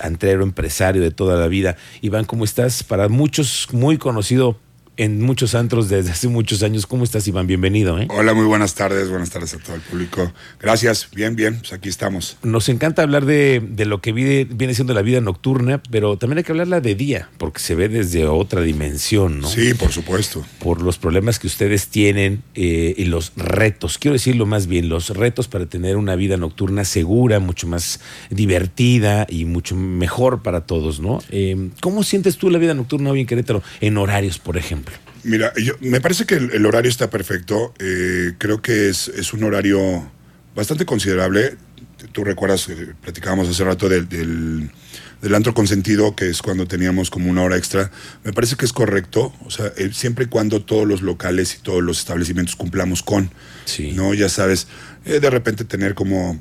antrero, empresario de toda la vida. Iván, ¿cómo estás? Para muchos, muy conocido en muchos antros desde hace muchos años. ¿Cómo estás, Iván? Bienvenido. ¿eh? Hola, muy buenas tardes. Buenas tardes a todo el público. Gracias. Bien, bien. Pues aquí estamos. Nos encanta hablar de, de lo que viene, viene, siendo la vida nocturna, pero también hay que hablarla de día, porque se ve desde otra dimensión, ¿no? Sí, por supuesto. Por los problemas que ustedes tienen eh, y los retos. Quiero decirlo más bien, los retos para tener una vida nocturna segura, mucho más divertida y mucho mejor para todos, ¿no? Eh, ¿Cómo sientes tú la vida nocturna hoy en Querétaro en horarios, por ejemplo? Mira, yo, me parece que el, el horario está perfecto. Eh, creo que es, es, un horario bastante considerable. Tú recuerdas, eh, platicábamos hace rato del, del, del, antro consentido, que es cuando teníamos como una hora extra. Me parece que es correcto. O sea, eh, siempre y cuando todos los locales y todos los establecimientos cumplamos con. Sí. ¿No? Ya sabes, eh, de repente tener como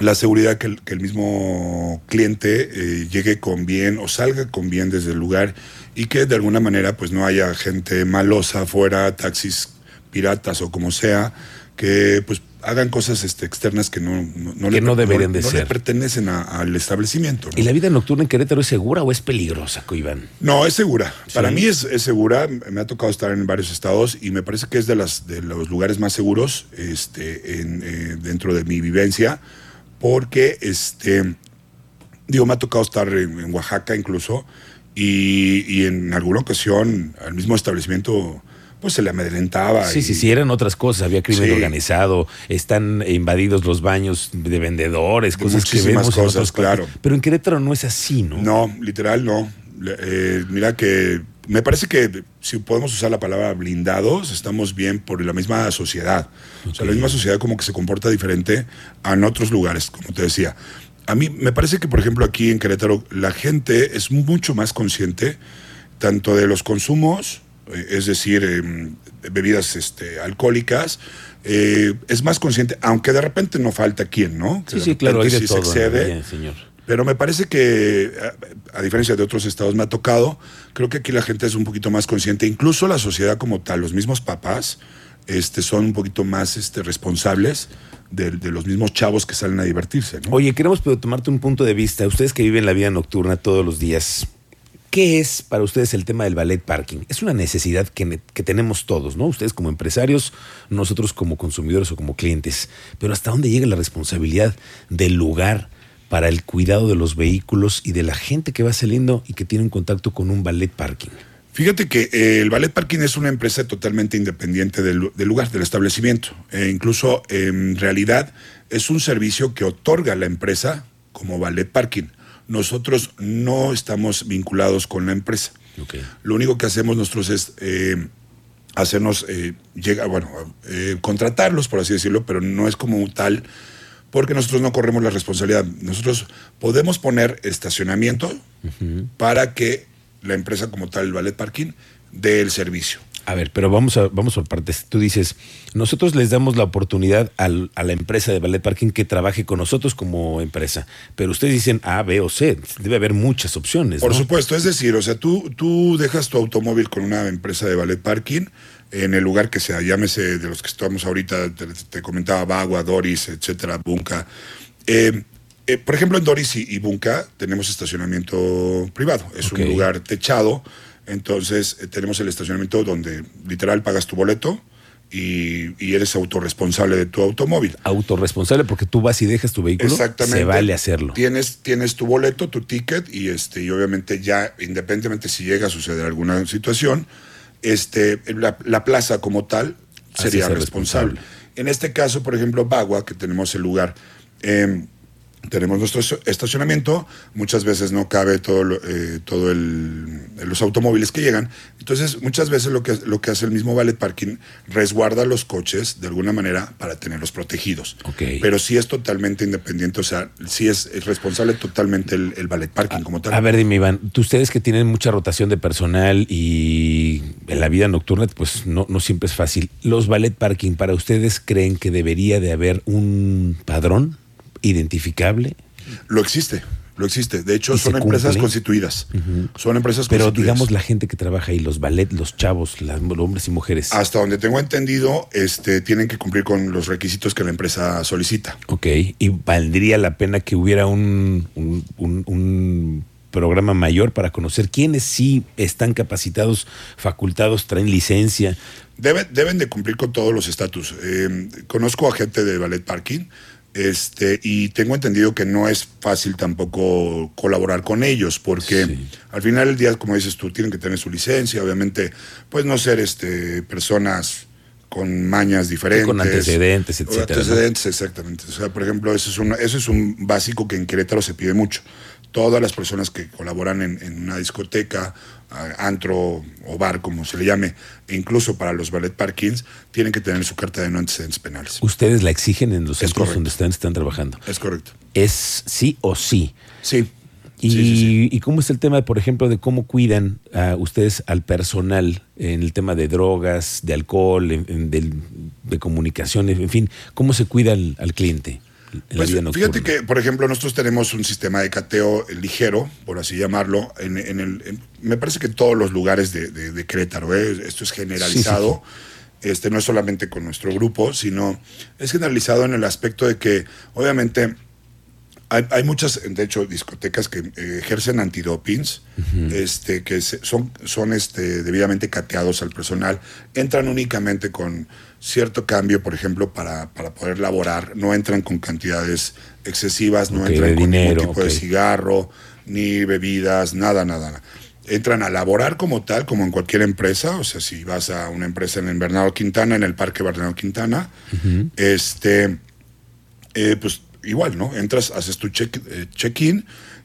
la seguridad que el, que el mismo cliente eh, llegue con bien o salga con bien desde el lugar y que de alguna manera pues no haya gente malosa afuera, taxis piratas o como sea, que pues hagan cosas este, externas que no, no, no que le, no deberían de no ser. le pertenecen a, al establecimiento. ¿Y la vida nocturna en Querétaro es segura o es peligrosa, Iván? No, es segura. Sí. Para mí es, es, segura. Me ha tocado estar en varios estados y me parece que es de, las, de los lugares más seguros este, en, eh, dentro de mi vivencia porque este digo me ha tocado estar en, en Oaxaca incluso y, y, en alguna ocasión al mismo establecimiento pues se le amedrentaba. Sí, y, sí, sí, eran otras cosas, había crimen sí. organizado, están invadidos los baños de vendedores, de cosas que vemos cosas, en otros claro. Pero en Querétaro no es así, ¿no? No, literal no. Eh, mira que me parece que si podemos usar la palabra blindados, estamos bien por la misma sociedad. Okay. O sea, la misma sociedad como que se comporta diferente a en otros lugares, como te decía. A mí me parece que, por ejemplo, aquí en Querétaro, la gente es mucho más consciente tanto de los consumos, eh, es decir, eh, bebidas este, alcohólicas, eh, es más consciente, aunque de repente no falta quien, ¿no? Que sí, sí, claro, hay de sí todo, se excede. Bien, señor. Pero me parece que, a, diferencia de otros estados, me ha tocado, creo que aquí la gente es un poquito más consciente, incluso la sociedad como tal, los mismos papás este, son un poquito más este, responsables de, los mismos chavos que salen a divertirse. Oye, queremos tomarte un punto de vista, ustedes que viven la vida nocturna todos los días, ¿Qué es para ustedes el tema del ballet parking? Es una necesidad que, que, tenemos todos, ¿no? Ustedes como empresarios, nosotros como consumidores o como clientes. Pero ¿hasta dónde llega la responsabilidad del lugar para el cuidado de los vehículos y de la gente que va saliendo y que tiene un contacto con un ballet parking? Fíjate que eh, el ballet parking es una empresa totalmente independiente del, del lugar, del establecimiento. Eh, incluso en realidad es un servicio que otorga la empresa como ballet parking nosotros no estamos vinculados con la empresa. Okay. Lo único que hacemos nosotros es eh, hacernos, eh, llega, bueno, contratarlos, por así decirlo, pero no es como tal, porque nosotros no corremos la responsabilidad. Nosotros podemos poner estacionamiento uh -huh. para que la empresa como tal, el ballet parking, dé el servicio. A ver, pero vamos a, vamos por partes. Tú dices, nosotros les damos la oportunidad al, a la empresa de ballet parking que trabaje con nosotros como empresa, pero ustedes dicen A, B o C. Debe haber muchas opciones. Por ¿no? supuesto, es decir, o sea, tú, tú dejas tu automóvil con una empresa de ballet parking en el lugar que sea, llámese de los que estamos ahorita, te, te comentaba Bagua, Doris, etcétera, Bunka. Eh, eh, por ejemplo, en Doris y, y, Bunka tenemos estacionamiento privado. Es okay. un lugar techado entonces eh, tenemos el estacionamiento donde literal pagas tu boleto y, y, eres autorresponsable de tu automóvil. Autorresponsable porque tú vas y dejas tu vehículo. Exactamente. Se vale hacerlo. Tienes, tienes tu boleto, tu ticket y, este, y obviamente ya, independientemente si llega a suceder alguna situación, este, la, la plaza como tal sería responsable. responsable. En este caso, por ejemplo, Bagua, que tenemos el lugar... Eh, tenemos nuestro estacionamiento, muchas veces no cabe todo, lo, eh, todo el, los automóviles que llegan, entonces muchas veces lo que, lo que hace el mismo ballet parking resguarda los coches de alguna manera para tenerlos protegidos. Okay. Pero sí es totalmente independiente, o sea, sí es, es responsable totalmente el, el, ballet parking como tal. A ver, dime Iván, ustedes que tienen mucha rotación de personal y en la vida nocturna, pues no, no siempre es fácil. ¿Los ballet parking para ustedes creen que debería de haber un padrón? Identificable? Lo existe. lo existe. De hecho, son empresas constituidas. Son empresas Pero digamos la gente que trabaja ahí, los ballet, los chavos, los hombres y mujeres. Hasta donde tengo entendido, este, tienen que cumplir con los requisitos que la empresa solicita. Ok, y valdría la pena que hubiera un, un, programa mayor para conocer quiénes sí están capacitados, facultados, traen licencia. Deben, deben de cumplir con todos los estatus. Eh, conozco a gente de ballet parking este, y tengo entendido que no es fácil tampoco colaborar con ellos, porque al final del día, como dices tú, tienen que tener su licencia, obviamente, pues no ser este, personas con mañas diferentes. con antecedentes, etcétera. Antecedentes, exactamente. O sea, por ejemplo, eso es, un, eso es un básico que en Querétaro se pide mucho. Todas las personas que colaboran en, en una discoteca antro o bar, como se le llame, e incluso para los ballet parkings, tienen que tener su carta de no antecedentes penales. ¿Ustedes la exigen en los centros donde están, están trabajando? Es correcto. ¿Es sí o sí? Sí. Y, ¿Y, cómo es el tema, por ejemplo, de cómo cuidan a ustedes al personal en el tema de drogas, de alcohol, de, comunicación, en fin? ¿Cómo se cuida al cliente? Pues, fíjate que, por ejemplo, nosotros tenemos un sistema de cateo ligero, por así llamarlo, en, el, me parece que en todos los lugares de, de, Querétaro, ¿eh? esto es generalizado. Este, no es solamente con nuestro grupo, sino es generalizado en el aspecto de que, obviamente, hay, muchas, de hecho, discotecas que eh, ejercen antidopings, este, que son, son este, debidamente cateados al personal, entran únicamente con cierto cambio, por ejemplo, para, para poder laborar, no entran con cantidades excesivas, no entran con ningún tipo de cigarro, ni bebidas, nada, nada, nada. Entran a laborar como tal, como en cualquier empresa, o sea, si vas a una empresa en el Bernardo Quintana, en el Parque Bernardo Quintana, este, eh, pues igual, ¿no? Entras, haces tu eh, check-in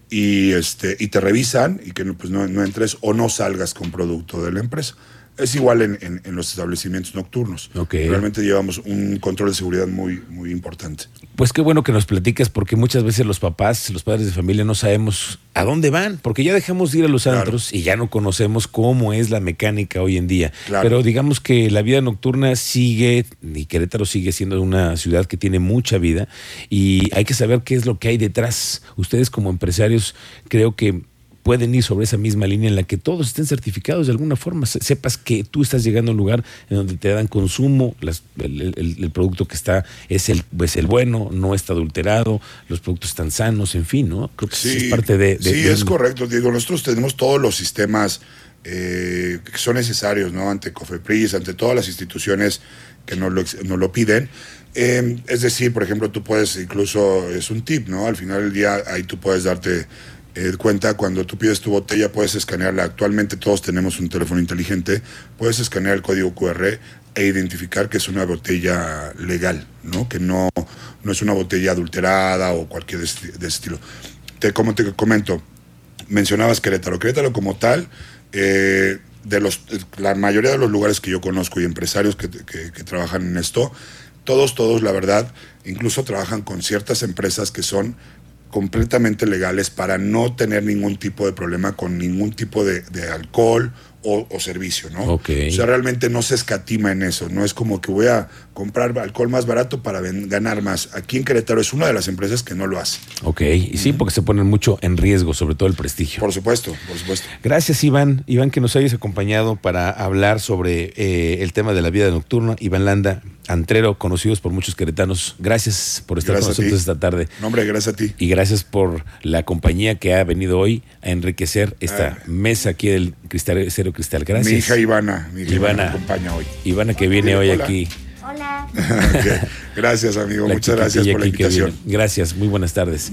y, este, y te revisan y que pues, no, no entres o no salgas con producto de la empresa. Es igual en, en, los establecimientos nocturnos. Realmente llevamos un control de seguridad muy, muy importante. Pues qué bueno que nos platiques, porque muchas veces los papás, los padres de familia, no sabemos a dónde van, porque ya dejamos de ir a los antros y ya no conocemos cómo es la mecánica hoy en día. Pero digamos que la vida nocturna sigue, y Querétaro sigue siendo una ciudad que tiene mucha vida, y hay que saber qué es lo que hay detrás. Ustedes como empresarios, creo que pueden ir sobre esa misma línea en la que todos estén certificados de alguna forma, sepas que tú estás llegando a un lugar en donde te dan consumo, el, producto que está es el, pues el bueno, no está adulterado, los productos están sanos, en fin, ¿no? Creo que sí, es parte de... sí, es correcto, Diego, nosotros tenemos todos los sistemas eh, que son necesarios, ¿no? Ante COFEPRIS, ante todas las instituciones que nos lo, nos lo piden. Eh, es decir, por ejemplo, tú puedes, incluso es un tip, ¿no? Al final del día ahí tú puedes darte cuenta cuando tú pides tu botella puedes escanearla. Actualmente todos tenemos un teléfono inteligente, puedes escanear el código QR e identificar que es una botella legal, ¿no? Que no, no es una botella adulterada o cualquier de, ese estilo. Te, como te comento, mencionabas Querétaro. Querétaro como tal, eh, de los, la mayoría de los lugares que yo conozco y empresarios que, que trabajan en esto, todos, todos, la verdad, incluso trabajan con ciertas empresas que son completamente legales para no tener ningún tipo de problema con ningún tipo de, alcohol o, servicio, ¿no? O sea, realmente no se escatima en eso, no es como que voy a comprar alcohol más barato para ganar más. Aquí en Querétaro es una de las empresas que no lo hace. Ok, y sí, porque se ponen mucho en riesgo, sobre todo el prestigio. Por supuesto, por supuesto. Gracias, Iván. Iván, que nos hayas acompañado para hablar sobre eh, el tema de la vida nocturna. Iván Landa, Antrero, conocidos por muchos queretanos. Gracias por estar con nosotros esta tarde. hombre, gracias a ti. Y gracias por la compañía que ha venido hoy a enriquecer esta ah. mesa aquí del Cristal Cero Cristal. Gracias. Mi hija Ivana, mi hija Ivana, acompaña hoy. Ivana que viene hoy aquí. Hola. Gracias, amigo. Muchas gracias por la invitación. Gracias, muy buenas tardes.